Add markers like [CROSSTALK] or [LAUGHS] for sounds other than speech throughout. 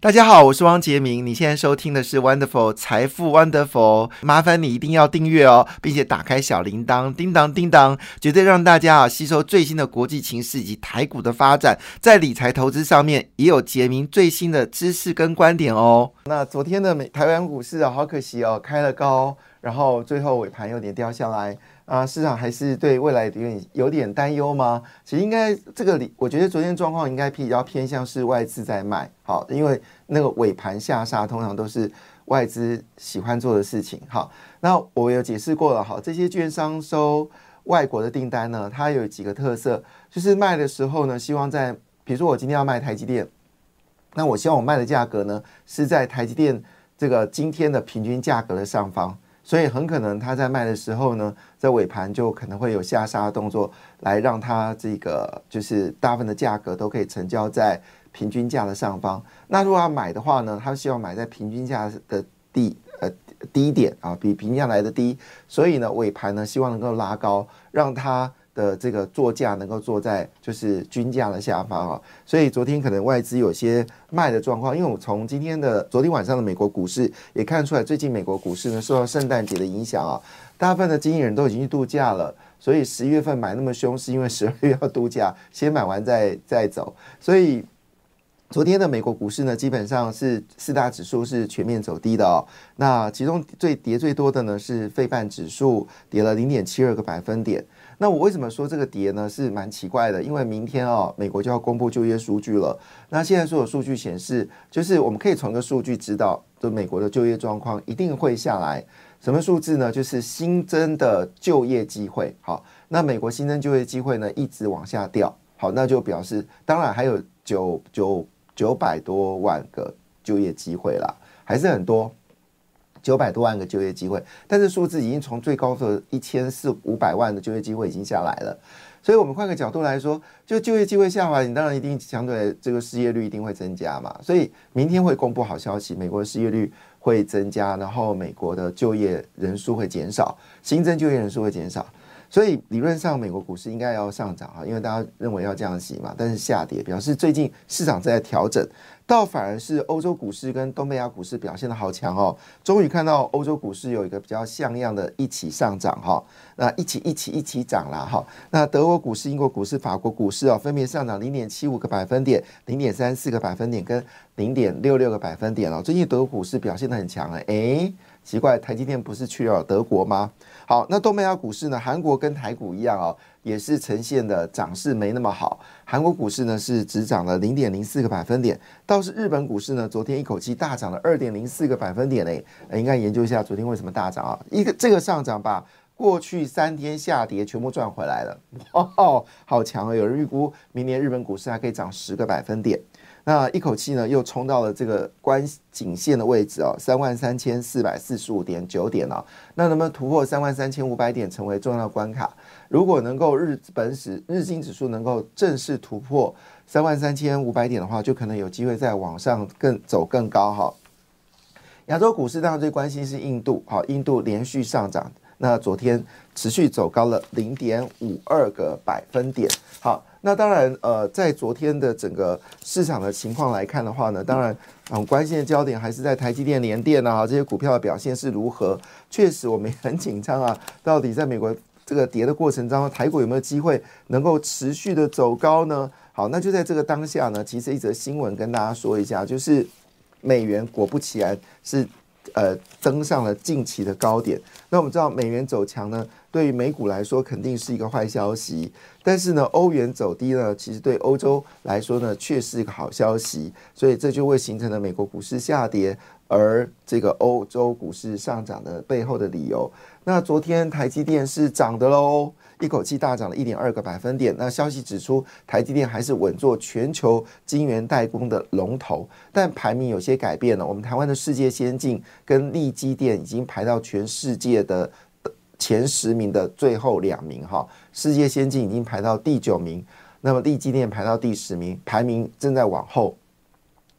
大家好，我是汪杰明。你现在收听的是 Wonderful 财富 Wonderful，麻烦你一定要订阅哦，并且打开小铃铛，叮当叮当，绝对让大家啊吸收最新的国际情势以及台股的发展，在理财投资上面也有杰明最新的知识跟观点哦。那昨天的美台湾股市啊，好可惜哦，开了高，然后最后尾盘有点掉下来。啊，市场还是对未来有点有点担忧吗？其实应该这个里，我觉得昨天状况应该比较偏向是外资在卖，好，因为那个尾盘下杀通常都是外资喜欢做的事情。好，那我有解释过了，好，这些券商收外国的订单呢，它有几个特色，就是卖的时候呢，希望在比如说我今天要卖台积电，那我希望我卖的价格呢是在台积电这个今天的平均价格的上方。所以很可能他在卖的时候呢，在尾盘就可能会有下杀动作，来让它这个就是大部分的价格都可以成交在平均价的上方。那如果要买的话呢，他希望买在平均价的低呃低点啊，比平均价来的低。所以呢，尾盘呢希望能够拉高，让它。的这个作价能够坐在就是均价的下方啊，所以昨天可能外资有些卖的状况，因为我从今天的昨天晚上的美国股市也看出来，最近美国股市呢受到圣诞节的影响啊，大部分的经纪人都已经去度假了，所以十一月份买那么凶，是因为十二月要度假，先买完再再走。所以昨天的美国股市呢，基本上是四大指数是全面走低的哦。那其中最跌最多的呢是费半指数，跌了零点七二个百分点。那我为什么说这个跌呢？是蛮奇怪的，因为明天哦，美国就要公布就业数据了。那现在所有数据显示，就是我们可以从个数据知道，就美国的就业状况一定会下来。什么数字呢？就是新增的就业机会。好，那美国新增就业机会呢，一直往下掉。好，那就表示，当然还有九九九百多万个就业机会啦，还是很多。九百多万个就业机会，但是数字已经从最高的一千四五百万的就业机会已经下来了，所以我们换个角度来说，就就业机会下滑，你当然一定相对这个失业率一定会增加嘛。所以明天会公布好消息，美国的失业率会增加，然后美国的就业人数会减少，新增就业人数会减少。所以理论上，美国股市应该要上涨哈，因为大家认为要降息嘛。但是下跌表示最近市场在调整，倒反而是欧洲股市跟东北亚股市表现的好强哦。终于看到欧洲股市有一个比较像样的一起上涨哈，那一起一起一起涨了哈。那德国股市、英国股市、法国股市啊，分别上涨零点七五个百分点、零点三四个百分点跟零点六六个百分点哦。最近德国股市表现的很强哎，诶，奇怪，台积电不是去了德国吗？好，那东北亚股市呢？韩国跟台股一样哦，也是呈现的涨势没那么好。韩国股市呢是只涨了零点零四个百分点，倒是日本股市呢，昨天一口气大涨了二点零四个百分点嘞。应该研究一下昨天为什么大涨啊？一个这个上涨把过去三天下跌全部赚回来了，哇，好强啊！有人预估明年日本股市还可以涨十个百分点。那一口气呢，又冲到了这个关颈线的位置哦，三万三千四百四十五点九点哦。那能不能突破三万三千五百点，成为重要关卡？如果能够日本指日经指数能够正式突破三万三千五百点的话，就可能有机会在往上更走更高哈。亚洲股市当然最关心是印度，好，印度连续上涨，那昨天持续走高了零点五二个百分点，好。那当然，呃，在昨天的整个市场的情况来看的话呢，当然很关心的焦点还是在台积电、联电啊这些股票的表现是如何。确实，我们也很紧张啊，到底在美国这个跌的过程当中，台股有没有机会能够持续的走高呢？好，那就在这个当下呢，其实一则新闻跟大家说一下，就是美元果不其然是呃登上了近期的高点。那我们知道美元走强呢？对于美股来说，肯定是一个坏消息。但是呢，欧元走低呢，其实对欧洲来说呢，却是一个好消息。所以这就会形成了美国股市下跌，而这个欧洲股市上涨的背后的理由。那昨天台积电是涨的喽，一口气大涨了一点二个百分点。那消息指出，台积电还是稳坐全球晶圆代工的龙头，但排名有些改变了。我们台湾的世界先进跟利基电已经排到全世界的。前十名的最后两名，哈，世界先进已经排到第九名，那么利基电排到第十名，排名正在往后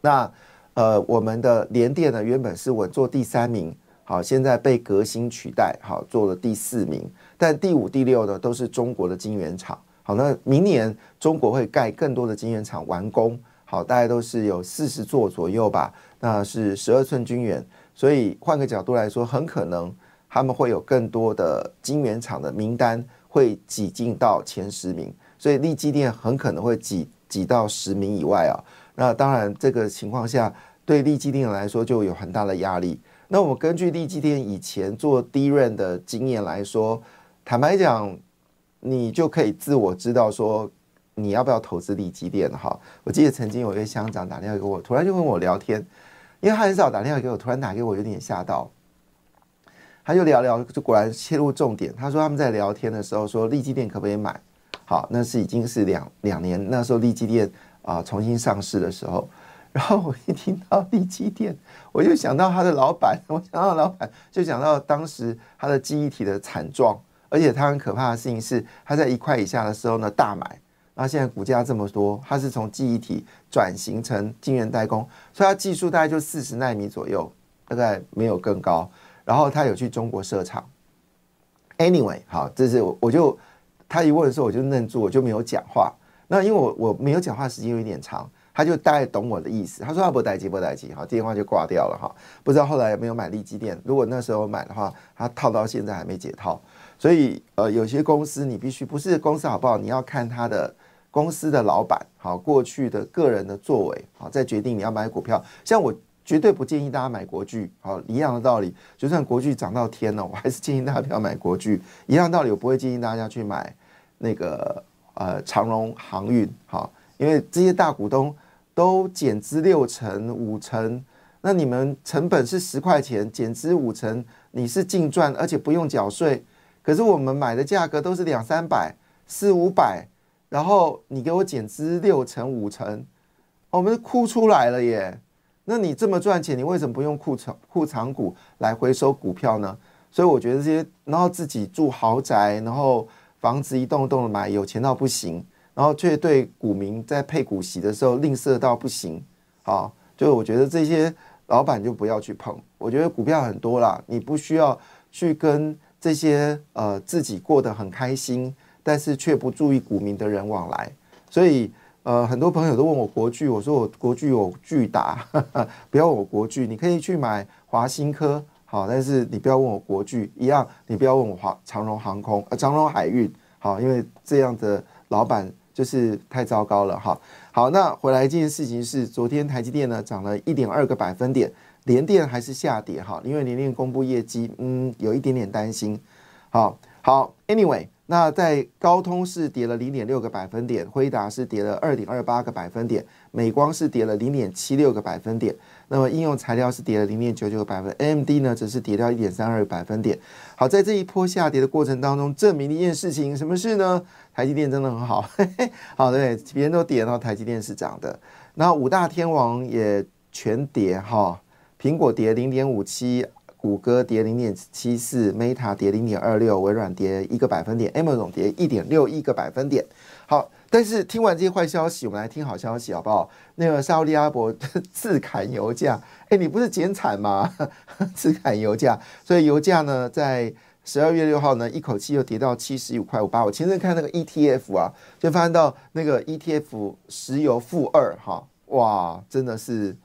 那呃，我们的联电呢，原本是稳坐第三名，好，现在被革新取代，好，做了第四名。但第五、第六呢，都是中国的晶圆厂。好，那明年中国会盖更多的晶圆厂完工，好，大概都是有四十座左右吧。那是十二寸晶圆，所以换个角度来说，很可能他们会有更多的晶圆厂的名单会挤进到前十名，所以立基电很可能会挤挤到十名以外啊。那当然，这个情况下对利基电来说就有很大的压力。那我们根据利基电以前做低润的经验来说。坦白讲，你就可以自我知道说你要不要投资利基店哈。我记得曾经有一位乡长打电话给我，突然就跟我聊天，因为他很少打电话给我，突然打给我有点吓到。他就聊聊，就果然切入重点。他说他们在聊天的时候说利基店可不可以买？好，那是已经是两两年，那时候利基店啊重新上市的时候。然后我一听到第七店，我就想到他的老板，我想到老板就想到当时他的记忆体的惨状。而且他很可怕的事情是，他在一块以下的时候呢大买，然后现在股价这么多，他是从记忆体转型成晶圆代工，所以它技术大概就四十纳米左右，大概没有更高。然后他有去中国设厂。Anyway，好，这是我我就他一问的时候我就愣住，我就没有讲话。那因为我我没有讲话时间有一点长，他就大概懂我的意思。他说他不待机不待机，好，电话就挂掉了哈。不知道后来有没有买利基电？如果那时候买的话，他套到现在还没解套。所以，呃，有些公司你必须不是公司好不好，你要看他的公司的老板好过去的个人的作为好，再决定你要买股票。像我绝对不建议大家买国巨，好一样的道理，就算国巨涨到天了，我还是建议大家不要买国巨。一样道理，我不会建议大家去买那个呃长荣航运，好，因为这些大股东都减资六成五成，那你们成本是十块钱，减资五成，你是净赚，而且不用缴税。可是我们买的价格都是两三百、四五百，然后你给我减资六成、五成，我们哭出来了耶！那你这么赚钱，你为什么不用库藏库藏股来回收股票呢？所以我觉得这些，然后自己住豪宅，然后房子一栋栋的买，有钱到不行，然后却对股民在配股息的时候吝啬到不行，好，就我觉得这些老板就不要去碰。我觉得股票很多啦，你不需要去跟。这些呃自己过得很开心，但是却不注意股民的人往来，所以呃很多朋友都问我国巨，我说我国巨有巨大，[LAUGHS] 不要问我国巨，你可以去买华新科好，但是你不要问我国巨一样，你不要问我华长荣航空呃长荣海运好，因为这样的老板就是太糟糕了哈。好，那回来一件事情是，昨天台积电呢涨了一点二个百分点。联电还是下跌哈，因为联电公布业绩，嗯，有一点点担心。好，好，Anyway，那在高通是跌了零点六个百分点，辉达是跌了二点二八个百分点，美光是跌了零点七六个百分点，那么应用材料是跌了零点九九个百分，AMD 呢则是跌掉一点三二个百分点。好，在这一波下跌的过程当中，证明了一件事情，什么事呢？台积电真的很好，[LAUGHS] 嘿嘿好对，别人都跌，然后台积电是涨的，那五大天王也全跌哈。苹果跌零点五七，谷歌跌零点七四，Meta 跌零点二六，微软跌一个百分点，Amazon 跌一点六一个百分点。好，但是听完这些坏消息，我们来听好消息好不好？那个沙利阿伯 [LAUGHS] 自砍油价，哎，你不是减产吗？[LAUGHS] 自砍油价，所以油价呢，在十二月六号呢，一口气又跌到七十五块五八。我前阵看那个 ETF 啊，就发现到那个 ETF 石油负二哈，哇，真的是。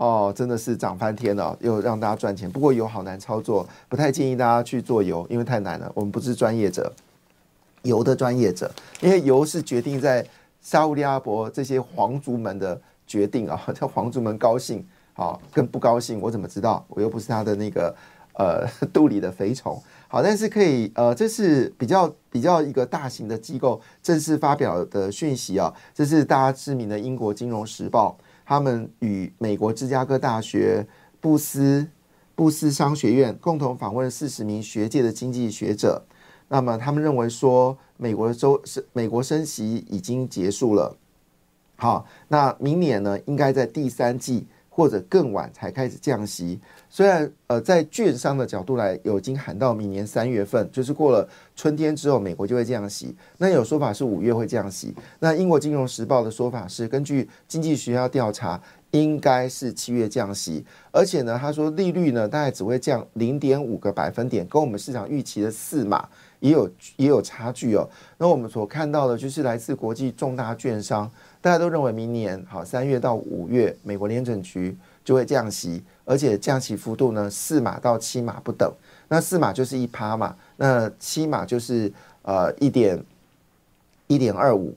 哦，真的是涨翻天了，又让大家赚钱。不过油好难操作，不太建议大家去做油，因为太难了。我们不是专业者，油的专业者，因为油是决定在沙乌利阿伯这些皇族们的决定啊，[LAUGHS] 叫皇族们高兴好跟不高兴，我怎么知道？我又不是他的那个呃 [LAUGHS] 肚里的肥虫。好，但是可以呃，这是比较比较一个大型的机构正式发表的讯息啊，这是大家知名的英国金融时报。他们与美国芝加哥大学布斯布斯商学院共同访问四十名学界的经济学者，那么他们认为说，美国的周是美国升息已经结束了，好，那明年呢，应该在第三季。或者更晚才开始降息，虽然呃，在券商的角度来，有已经喊到明年三月份，就是过了春天之后，美国就会降息。那有说法是五月会降息。那英国金融时报的说法是，根据经济学家调查，应该是七月降息，而且呢，他说利率呢大概只会降零点五个百分点，跟我们市场预期的四码也有也有差距哦。那我们所看到的就是来自国际重大券商，大家都认为明年好三月到五月，美国联准局就会降息，而且降息幅度呢四码到七码不等。那四码就是一趴嘛，那七码就是呃一点一点二五，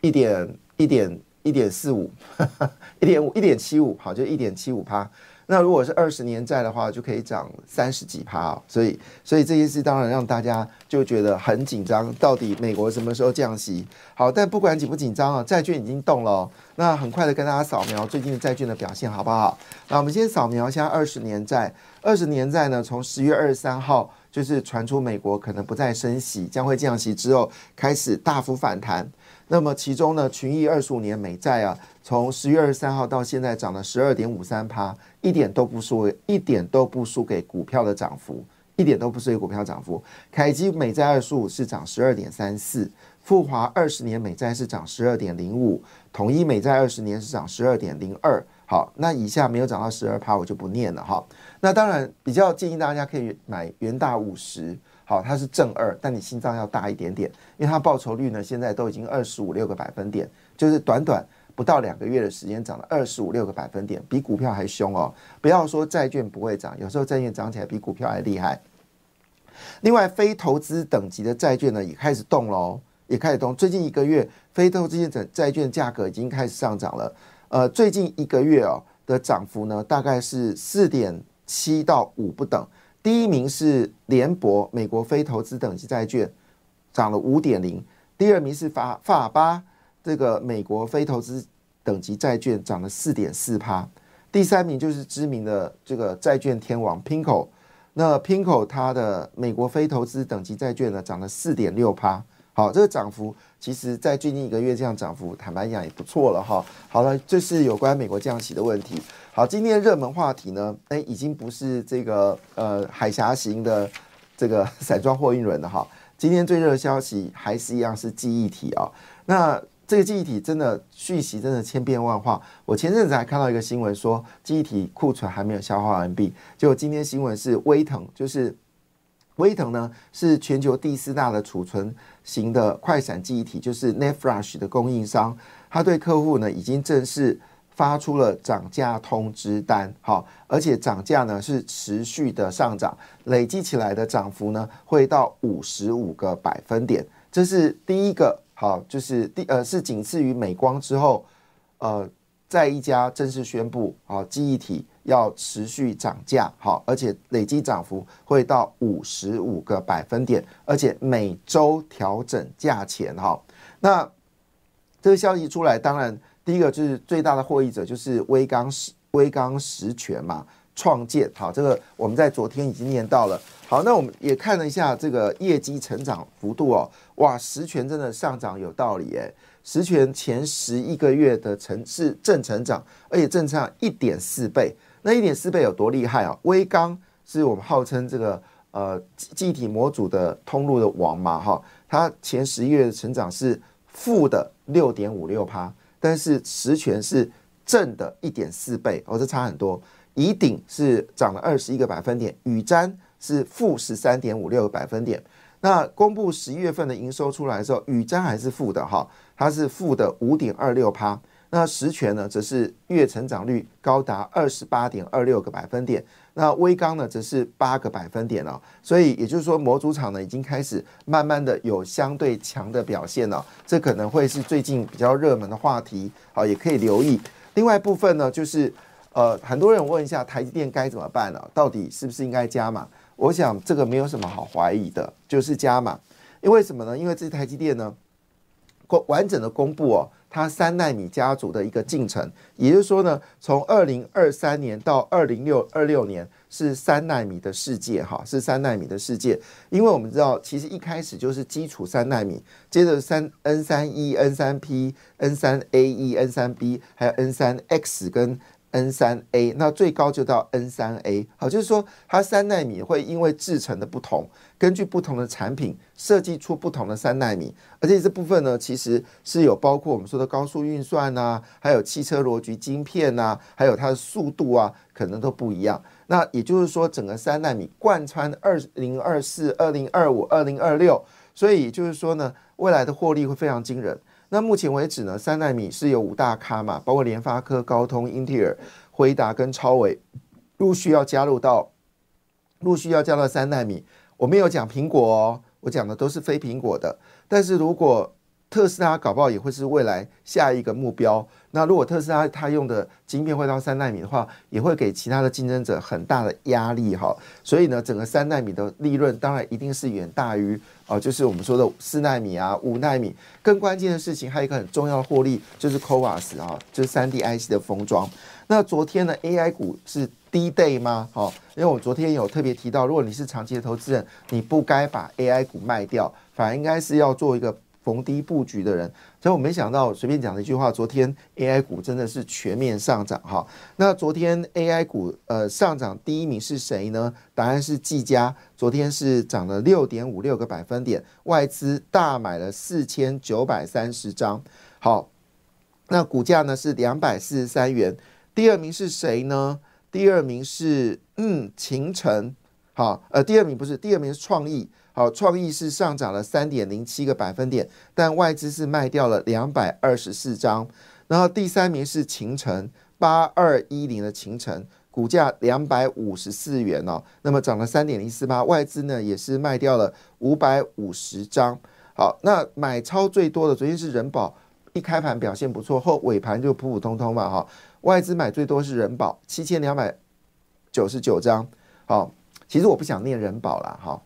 一点一点。一点四五，[LAUGHS] 一点五，一点七五，好，就一点七五趴。那如果是二十年债的话，就可以涨三十几趴。所以，所以这件事当然让大家就觉得很紧张。到底美国什么时候降息？好，但不管紧不紧张啊，债券已经动了。那很快的跟大家扫描最近的债券的表现，好不好？那我们先扫描一下二十年债。二十年债呢，从十月二十三号就是传出美国可能不再升息，将会降息之后，开始大幅反弹。那么其中呢，群益二十五年美债啊，从十月二十三号到现在涨了十二点五三趴，一点都不输，一点都不输给股票的涨幅，一点都不输给股票涨幅。凯基美债二十五是涨十二点三四，富华二十年美债是涨十二点零五，统一美债二十年是涨十二点零二。好，那以下没有涨到十二趴，我就不念了哈。那当然比较建议大家可以买元大五十。好，它是正二，但你心脏要大一点点，因为它报酬率呢，现在都已经二十五六个百分点，就是短短不到两个月的时间涨了二十五六个百分点，比股票还凶哦。不要说债券不会涨，有时候债券涨起来比股票还厉害。另外，非投资等级的债券呢，也开始动喽，也开始动。最近一个月，非投资债债券价格已经开始上涨了。呃，最近一个月哦的涨幅呢，大概是四点七到五不等。第一名是联博美国非投资等级债券，涨了五点零。第二名是法法巴这个美国非投资等级债券涨了四点四趴。第三名就是知名的这个债券天王 Pinko，那 Pinko 它的美国非投资等级债券呢涨了四点六趴。好，这个涨幅其实在最近一个月这样涨幅，坦白讲也不错了哈。好了，这是有关美国降息的问题。好，今天热门话题呢，哎，已经不是这个呃海峡型的这个散装货运轮了哈。今天最热的消息还是一样是记忆体啊。那这个记忆体真的讯息真的千变万化。我前阵子还看到一个新闻说，记忆体库存还没有消化完毕。结果今天新闻是威腾，就是威腾呢是全球第四大的储存型的快闪记忆体，就是 Net Flash 的供应商，他对客户呢已经正式。发出了涨价通知单，好，而且涨价呢是持续的上涨，累计起来的涨幅呢会到五十五个百分点，这是第一个，好，就是第呃是仅次于美光之后，呃，在一家正式宣布，好，记忆体要持续涨价，好，而且累计涨幅会到五十五个百分点，而且每周调整价钱，哈，那这个消息出来，当然。第一个就是最大的获益者就是威刚实威刚实权嘛，创建好，这个我们在昨天已经念到了。好，那我们也看了一下这个业绩成长幅度哦，哇，实权真的上涨有道理诶，实权前十一个月的成是正成长，而且正成长一点四倍，那一点四倍有多厉害啊？威刚是我们号称这个呃记忆体模组的通路的王嘛，哈，它前十一月的成长是负的六点五六趴。但是实权是正的一点四倍，哦，这差很多。乙鼎是涨了二十一个百分点，宇瞻是负十三点五六个百分点。那公布十一月份的营收出来的时候，宇瞻还是负的哈，它是负的五点二六趴。那实权呢，则是月成长率高达二十八点二六个百分点。那微刚呢，则是八个百分点了，所以也就是说，模组厂呢已经开始慢慢的有相对强的表现了，这可能会是最近比较热门的话题，好，也可以留意。另外部分呢，就是呃，很多人问一下台积电该怎么办呢？到底是不是应该加码？我想这个没有什么好怀疑的，就是加码。因为什么呢？因为这台积电呢，公完整的公布哦。它三纳米家族的一个进程，也就是说呢，从二零二三年到二零六二六年是三纳米的世界，哈，是三纳米的世界。因为我们知道，其实一开始就是基础三纳米，接着三 N 三 E、N 三 P、N 三 A E、N 三 B，还有 N 三 X 跟 N 三 A，那最高就到 N 三 A。好，就是说它三纳米会因为制成的不同，根据不同的产品设计出不同的三纳米，而且这部分呢，其实是有包括我们说的高速运算呐，还有汽车逻辑晶片呐，还有它的速度啊，可能都不一样。那也就是说，整个三纳米贯穿二零二四、二零二五、二零二六，所以就是说呢，未来的获利会非常惊人。那目前为止呢，三纳米是有五大咖嘛，包括联发科、高通、英特尔、辉达跟超伟，陆续要加入到，陆续要加到三纳米。我没有讲苹果哦，我讲的都是非苹果的。但是如果特斯拉搞不好也会是未来下一个目标。那如果特斯拉它用的晶片会到三纳米的话，也会给其他的竞争者很大的压力哈。所以呢，整个三纳米的利润当然一定是远大于哦，就是我们说的四纳米啊、五纳米。更关键的事情还有一个很重要的获利，就是 CoWAS 啊，就是三 D IC 的封装。那昨天呢，AI 股是低 day 吗？好，因为我昨天有特别提到，如果你是长期的投资人，你不该把 AI 股卖掉，反而应该是要做一个。逢低布局的人，所以我没想到随便讲了一句话，昨天 AI 股真的是全面上涨哈。那昨天 AI 股呃上涨第一名是谁呢？答案是技嘉，昨天是涨了六点五六个百分点，外资大买了四千九百三十张。好，那股价呢是两百四十三元。第二名是谁呢？第二名是嗯秦晨。好，呃，第二名不是，第二名是创意。好，创意是上涨了三点零七个百分点，但外资是卖掉了两百二十四张。然后第三名是秦城八二一零的秦城，股价两百五十四元哦，那么涨了三点零四八，外资呢也是卖掉了五百五十张。好，那买超最多的昨天是人保，一开盘表现不错，后尾盘就普普通通嘛哈。外资买最多是人保七千两百九十九张。好，其实我不想念人保了哈。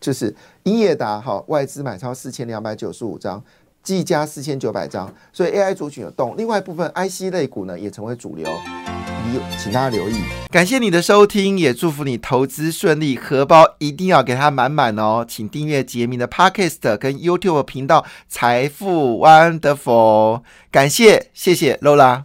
就是英业达哈，外资买超四千两百九十五张，技嘉四千九百张，所以 AI 族群有动。另外一部分 IC 类股呢，也成为主流，你请大家留意。感谢你的收听，也祝福你投资顺利，荷包一定要给它满满哦。请订阅杰明的 Podcast 跟 YouTube 频道财富 Wonderful，感谢谢谢 Lola。